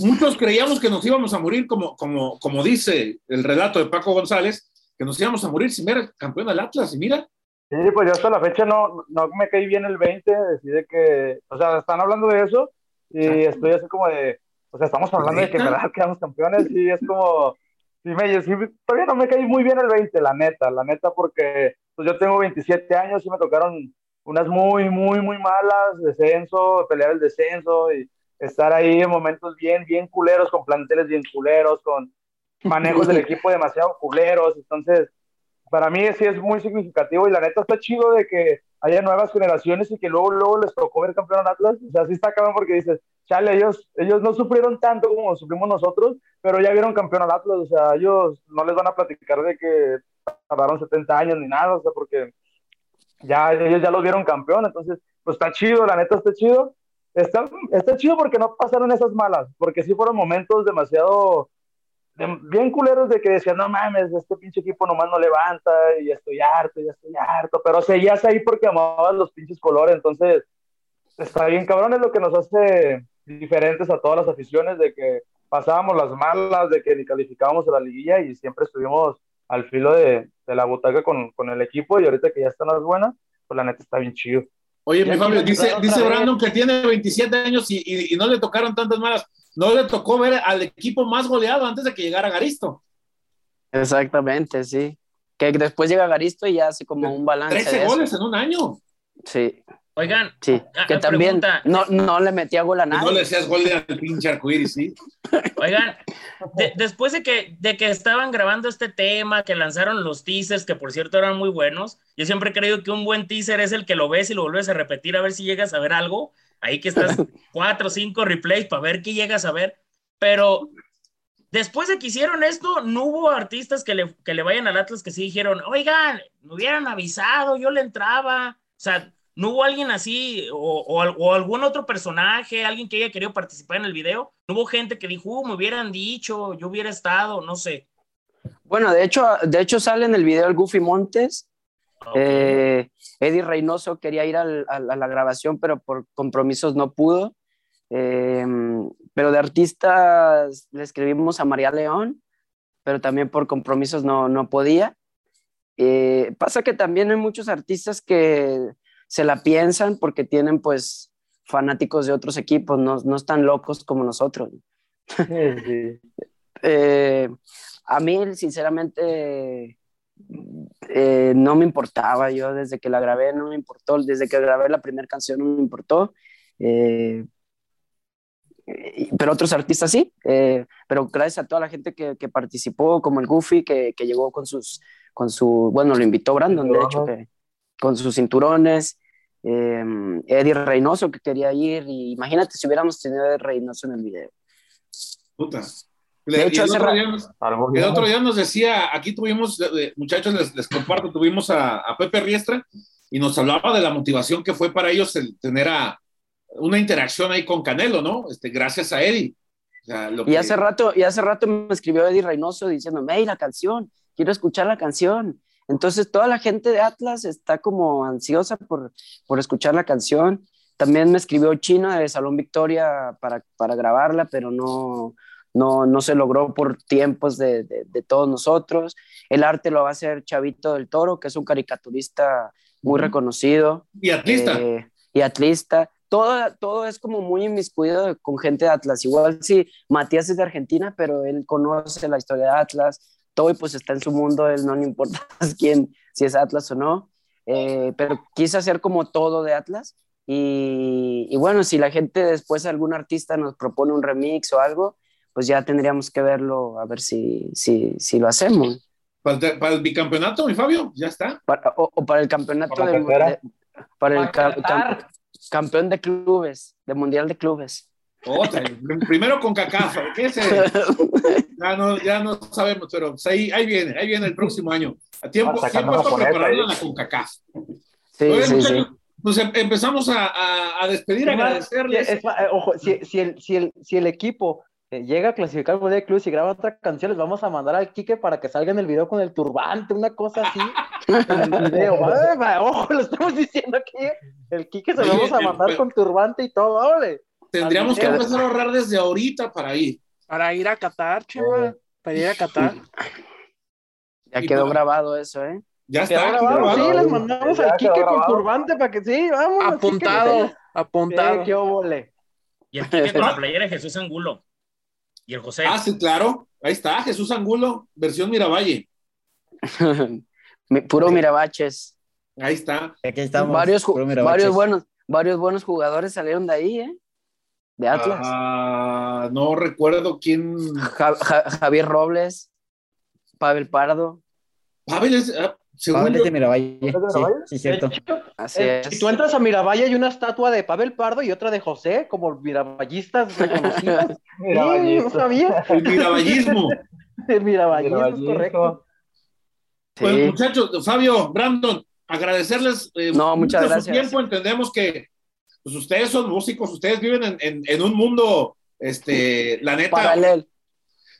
[SPEAKER 1] muchos creíamos que nos íbamos a morir, como, como, como dice el relato de Paco González, que nos íbamos a morir sin ver campeón del Atlas, y mira,
[SPEAKER 6] Sí, pues yo hasta la fecha no, no me caí bien el 20, decide que, o sea, están hablando de eso y estoy así como de, o sea, estamos hablando de que en verdad quedamos campeones y es como, sí me, sí, todavía no me caí muy bien el 20, la neta, la neta, porque pues yo tengo 27 años y me tocaron unas muy, muy, muy malas, descenso, pelear el descenso y estar ahí en momentos bien, bien culeros, con planteles bien culeros, con manejos del equipo demasiado culeros, entonces para mí sí es muy significativo y la neta está chido de que haya nuevas generaciones y que luego, luego les tocó ver campeón Atlas. O sea, sí está cabrón porque dices, chale, ellos, ellos no sufrieron tanto como sufrimos nosotros, pero ya vieron campeón al Atlas. O sea, ellos no les van a platicar de que tardaron 70 años ni nada, o sea, porque ya ellos ya los vieron campeón. Entonces, pues está chido, la neta está chido. Está, está chido porque no pasaron esas malas, porque sí fueron momentos demasiado de- bien culeros de que decían, no mames, este pinche equipo nomás no levanta y estoy harto, ya estoy harto, pero seguías ahí porque amabas los pinches colores, entonces está bien cabrón, es lo que nos hace diferentes a todas las aficiones, de que pasábamos las malas, de que ni calificábamos a la liguilla y siempre estuvimos al filo de, de la butaca con, con el equipo y ahorita que ya están las buenas, pues la neta está bien chido.
[SPEAKER 1] Oye, mi Fabio, dice, dice. Brandon que tiene 27 años y, y- y no le tocaron tantas malas. No le tocó ver al equipo más goleado antes de que llegara Garisto.
[SPEAKER 5] Exactamente, sí. Que después llega Garisto y ya hace como un balance de
[SPEAKER 1] 13
[SPEAKER 5] eso.
[SPEAKER 1] goles en un año.
[SPEAKER 5] Sí,
[SPEAKER 4] Oigan,
[SPEAKER 5] sí.
[SPEAKER 4] ah,
[SPEAKER 5] Que
[SPEAKER 4] ah,
[SPEAKER 5] también
[SPEAKER 4] pregunta.
[SPEAKER 5] no, no le metía gol a
[SPEAKER 1] Y no le
[SPEAKER 5] nadie.
[SPEAKER 1] decías gol de al pinche arcoíris, ¿sí?
[SPEAKER 4] Oigan, de- después de que, de que estaban grabando este tema, que lanzaron los teasers, que por cierto eran muy buenos, yo siempre he creído que un buen teaser es el que lo ves y lo vuelves a repetir a ver si llegas a ver algo. Ahí que estás cuatro o cinco replays para ver qué llegas a ver. Pero después de que hicieron esto, no hubo artistas que le, que le vayan al Atlas que sí dijeron, oigan, me hubieran avisado, yo le entraba. O sea, no hubo alguien así o, o al- o algún otro personaje, alguien que haya querido participar en el video. No hubo gente que dijo, "Uh, me hubieran dicho, yo hubiera estado, no sé.
[SPEAKER 5] Bueno, de hecho, de hecho sale en el video el Goofy Montes.
[SPEAKER 4] Ok.
[SPEAKER 5] Eh, Eddie Reynoso quería ir al- a la grabación, pero por compromisos no pudo. Eh, pero de artistas le escribimos a María León, pero también por compromisos no, no podía. Eh, pasa que también hay muchos artistas que se la piensan porque tienen pues fanáticos de otros equipos, no, no están locos como nosotros.
[SPEAKER 6] Sí.
[SPEAKER 5] Eh, a mí, sinceramente, eh, no me importaba. Yo desde que la grabé no me importó. Desde que grabé la primera canción no me importó. Eh, pero otros artistas sí. Eh, pero gracias a toda la gente que, que participó, como el Goofy, que, que llegó con sus, con su, bueno, lo invitó Brandon, de hecho, que, con sus cinturones. Eh, Eddie Reynoso que quería ir. Y imagínate si hubiéramos tenido a Eddie Reynoso en el video.
[SPEAKER 1] Puta.
[SPEAKER 5] De
[SPEAKER 1] Le-
[SPEAKER 5] hecho,
[SPEAKER 1] y el, otro día el otro día nos decía, aquí tuvimos, muchachos, les, les comparto, tuvimos a, a Pepe Riestra y nos hablaba de la motivación que fue para ellos el tener a, una interacción ahí con Canelo, ¿no? Este, gracias a Eddie. O sea, lo
[SPEAKER 5] Y
[SPEAKER 1] que-
[SPEAKER 5] hace rato, y hace rato me escribió Eddie Reynoso diciendo, hey, la canción, quiero escuchar la canción. Entonces toda la gente de Atlas está como ansiosa por, por escuchar la canción. También me escribió Chino de Salón Victoria para, para grabarla, pero no, no, no se logró por tiempos de, de, de todos nosotros. El arte lo va a hacer Chavito del Toro, que es un caricaturista muy reconocido.
[SPEAKER 1] Y atlista.
[SPEAKER 5] Eh, y atlista. Todo, todo es como muy inmiscuido con gente de Atlas. Igual sí, Matías es de Argentina, pero él conoce la historia de Atlas. Todo y pues está en su mundo, él no le importa quién, si es Atlas o no. Eh, pero quise hacer como todo de Atlas. Y, y bueno, si la gente después, algún artista nos propone un remix o algo, pues ya tendríamos que verlo, a ver si, si, si lo hacemos.
[SPEAKER 1] Para el, para el bicampeonato, mi Fabio, ya está.
[SPEAKER 5] Para- o, o para el campeonato
[SPEAKER 6] Para
[SPEAKER 5] de- para el cam- campeón de clubes, de mundial de clubes.
[SPEAKER 1] Otra, primero con Cacafa, ¿qué es? Ya no, ya no sabemos, pero ahí, ahí viene, ahí viene el próximo año. A tiempo,
[SPEAKER 6] Ah,
[SPEAKER 1] tiempo es para
[SPEAKER 6] japonesa
[SPEAKER 1] prepararlo
[SPEAKER 6] ahí.
[SPEAKER 1] en la CONCACAF.
[SPEAKER 5] Sí, sí, sí.
[SPEAKER 1] Pues em- empezamos a, a- a despedir, agradecerles.
[SPEAKER 3] es eh, ojo, si, si el, si, el, si el equipo eh, llega a clasificar al Mundial de Clubes y graba otra canción, les vamos a mandar al Quique para que salga en el video con el turbante, una cosa así, en el video. Ay, va, ojo, lo estamos diciendo aquí. El Quique se lo vamos a
[SPEAKER 1] el-
[SPEAKER 3] mandar con turbante y todo, órale.
[SPEAKER 1] Tendríamos que empezar a ahorrar desde ahorita para ir.
[SPEAKER 9] Para ir a Qatar, Chema. Para ir a Qatar.
[SPEAKER 5] Ya quedó
[SPEAKER 1] para-
[SPEAKER 5] grabado eso, ¿eh?
[SPEAKER 1] Ya está.
[SPEAKER 3] grabado,
[SPEAKER 1] grabado.
[SPEAKER 3] sí, les mandamos
[SPEAKER 6] Ya
[SPEAKER 3] al Quique con turbante para que sí, vamos.
[SPEAKER 9] Apuntado, apuntado.
[SPEAKER 3] qué óvole.
[SPEAKER 4] Y el Quique con la playera de Jesús Angulo. Y el José.
[SPEAKER 1] Ah, sí, claro. Ahí está, Jesús Angulo, versión Miravalle.
[SPEAKER 5] Mi- Puro Mirabaches.
[SPEAKER 1] Ahí está.
[SPEAKER 2] Aquí estamos.
[SPEAKER 5] varios, varios, buenos, varios buenos jugadores salieron de ahí, ¿eh? De Atlas.
[SPEAKER 1] No recuerdo quién.
[SPEAKER 5] Ja- Ja- Javier Robles, Pavel Pardo.
[SPEAKER 1] Pavel es, ah, según
[SPEAKER 2] Pavel
[SPEAKER 1] yo-
[SPEAKER 2] es de Miravalle.
[SPEAKER 6] de
[SPEAKER 2] Sí,
[SPEAKER 6] Miravalle?
[SPEAKER 2] sí, cierto.
[SPEAKER 3] De hecho,
[SPEAKER 5] Así
[SPEAKER 3] eh,
[SPEAKER 5] es.
[SPEAKER 3] si tú entras a Miravalle hay una estatua de Pavel Pardo y otra de José, como miravallistas reconocidos. Sí, no sabía.
[SPEAKER 1] el miravallismo.
[SPEAKER 3] El Miravallismo, es correcto.
[SPEAKER 1] Pues,
[SPEAKER 5] Sí.
[SPEAKER 1] muchachos, Fabio, Brandon, agradecerles eh,
[SPEAKER 5] No, muchas
[SPEAKER 1] mucho su
[SPEAKER 5] gracias.
[SPEAKER 1] tiempo. Entendemos que pues, ustedes son músicos, ustedes viven en, en- en un mundo, este, la neta.
[SPEAKER 5] Paralel.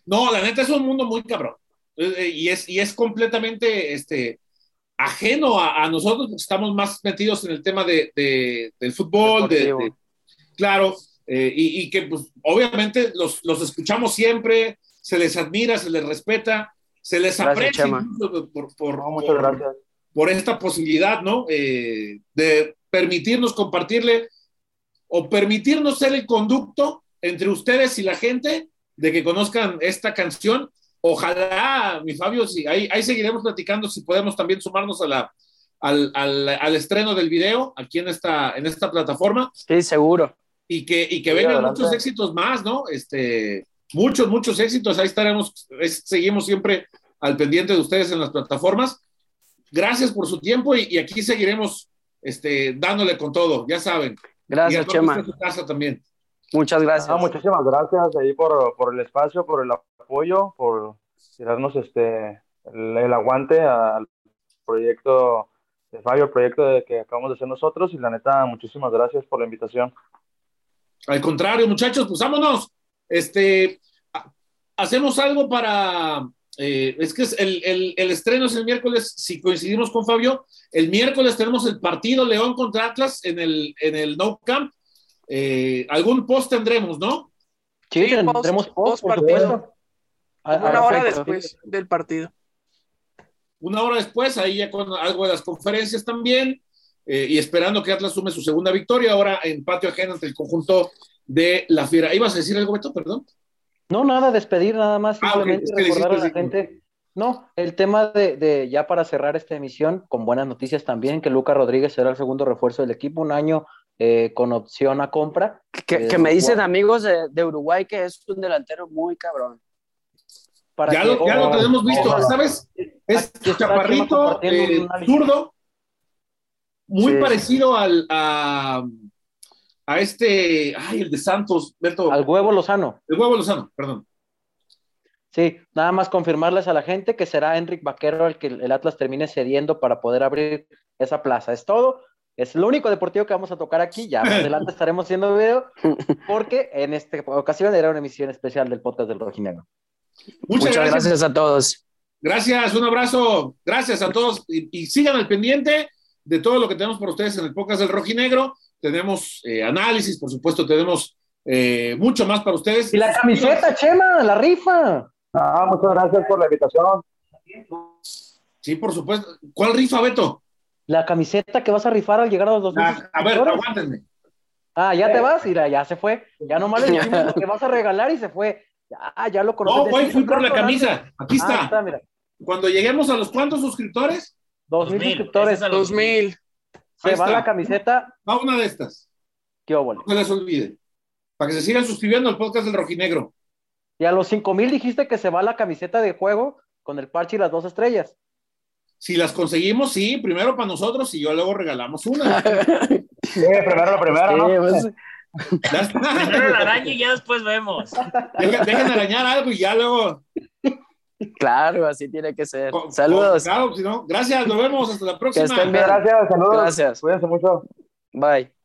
[SPEAKER 1] No, la neta es un mundo muy cabrón. Eh, eh, Y es, y es completamente este, ajeno a, a nosotros, porque estamos más metidos en el tema de, de- del fútbol, de,
[SPEAKER 5] Deportivo.
[SPEAKER 1] de- claro, eh, y, y que pues, obviamente los, los escuchamos siempre, se les admira, se les respeta, se les
[SPEAKER 5] Gracias,
[SPEAKER 1] aprecia por, por-
[SPEAKER 6] No,
[SPEAKER 1] por- esta posibilidad, ¿no? Eh, de permitirnos compartirle o permitirnos ser el conducto entre ustedes y la gente de que conozcan esta canción. Ojalá, mi Fabio, sí, ahí, ahí seguiremos platicando si podemos también sumarnos a la, al, al- al estreno del video aquí en esta, en esta plataforma
[SPEAKER 5] Sí, seguro.
[SPEAKER 1] y que, y que
[SPEAKER 6] Sí,
[SPEAKER 1] vengan
[SPEAKER 6] adelante.
[SPEAKER 1] muchos éxitos más, ¿no? Este, muchos, muchos éxitos. Ahí estaremos, es- seguimos siempre al pendiente de ustedes en las plataformas. Gracias por su tiempo y, y aquí seguiremos este, dándole con todo, ya saben. y
[SPEAKER 5] Gracias,
[SPEAKER 1] a todos
[SPEAKER 5] Chema.
[SPEAKER 1] su casa también.
[SPEAKER 5] Muchas gracias.
[SPEAKER 6] Ah, muchísimas gracias ahí por, por el espacio, por el apoyo, por tirarnos este el, el aguante al proyecto de Fabio, el proyecto de que acabamos de hacer nosotros. Y la neta, muchísimas gracias por la invitación.
[SPEAKER 1] Al contrario, muchachos, pues vámonos. Este, ha- hacemos algo para. Eh, es que es el, el- el estreno es el miércoles, si coincidimos con Fabio. El miércoles tenemos el partido León contra Atlas en el, en el No Camp. Eh, algún post tendremos, ¿no?
[SPEAKER 3] Sí, tendremos post,
[SPEAKER 9] post partido.
[SPEAKER 3] supuesto. Ah,
[SPEAKER 9] una hora después del partido.
[SPEAKER 1] Una hora después, ahí ya con algo de las conferencias también. eh, y esperando que Atlas sume su segunda victoria, ahora en patio ajeno ante el conjunto de la Fiera. ¿Ibas a decir algo, Beto? Perdón.
[SPEAKER 3] No, nada, despedir nada más,
[SPEAKER 1] Ah,
[SPEAKER 3] simplemente
[SPEAKER 1] es que
[SPEAKER 3] recordar a la gente. No, el tema de, de, ya para cerrar esta emisión, con buenas noticias también, que Lucas Rodríguez será el segundo refuerzo del equipo, un año eh, con opción a compra.
[SPEAKER 5] Que, que me dicen amigos de, de Uruguay que es un delantero muy cabrón.
[SPEAKER 3] Para
[SPEAKER 1] Ya
[SPEAKER 3] que-
[SPEAKER 1] lo, ya lo tenemos visto,
[SPEAKER 6] oh,
[SPEAKER 1] ¿sabes? Es chaparrito, eh, zurdo, muy
[SPEAKER 5] Sí.
[SPEAKER 1] parecido al, a, a este, ay, el de Santos, Beto,
[SPEAKER 3] al huevo Lozano.
[SPEAKER 1] el huevo Lozano, perdón.
[SPEAKER 3] Sí, nada más confirmarles a la gente que será Enric Vaquero el que el Atlas termine cediendo para poder abrir esa plaza. Es todo. Es lo único deportivo que vamos a tocar aquí. Ya más adelante estaremos haciendo video porque en esta ocasión era una emisión especial del podcast del Rojinegro.
[SPEAKER 1] Muchas,
[SPEAKER 5] Muchas,
[SPEAKER 1] gracias.
[SPEAKER 5] gracias. a todos.
[SPEAKER 1] Gracias, un abrazo. Gracias a todos. Y, y sigan al pendiente de todo lo que tenemos para ustedes en el podcast del Rojinegro. Tenemos eh, análisis, por supuesto, tenemos eh, mucho más para ustedes.
[SPEAKER 3] Y la camiseta, Chema, la rifa.
[SPEAKER 6] Ah, muchas gracias por la invitación.
[SPEAKER 1] Sí, por supuesto. ¿Cuál rifa, Beto?
[SPEAKER 3] La camiseta que vas a rifar al llegar a los 2000
[SPEAKER 1] Ah, a ver, aguántenme.
[SPEAKER 3] Ah, ya te vas, mira, ya se fue. Ya nomás le dijimos lo que vas a regalar y se fue. Ya, ya lo conoces.
[SPEAKER 1] No, güey, fui por la
[SPEAKER 3] rato,
[SPEAKER 1] camisa. Aquí
[SPEAKER 3] Ah,
[SPEAKER 1] está.
[SPEAKER 3] mira.
[SPEAKER 1] Cuando lleguemos a los cuantos suscriptores,
[SPEAKER 3] 2000
[SPEAKER 4] 2000,
[SPEAKER 3] suscriptores.
[SPEAKER 4] los
[SPEAKER 9] 2000.
[SPEAKER 3] Se va la camiseta.
[SPEAKER 1] va una de estas.
[SPEAKER 3] Qué óvole.
[SPEAKER 1] No se les olvide. Para que se sigan suscribiendo al podcast del Rojinegro.
[SPEAKER 3] Y a los 5000 dijiste que se va la camiseta de juego con el parche y las dos estrellas.
[SPEAKER 1] Si las conseguimos, sí, primero para nosotros y yo luego regalamos una.
[SPEAKER 6] Sí, primero lo primero, ¿no?
[SPEAKER 5] Sí, pues.
[SPEAKER 4] Primero la araña y ya después vemos.
[SPEAKER 1] Dejen, dejen arañar algo y ya luego.
[SPEAKER 5] Claro, así tiene que ser. Saludos.
[SPEAKER 1] Claro, si no. Gracias, nos vemos. Hasta la
[SPEAKER 5] Que
[SPEAKER 1] próxima.
[SPEAKER 5] estén bien.
[SPEAKER 6] Gracias, saludos.
[SPEAKER 5] Gracias.
[SPEAKER 6] Cuídense mucho.
[SPEAKER 5] Bye.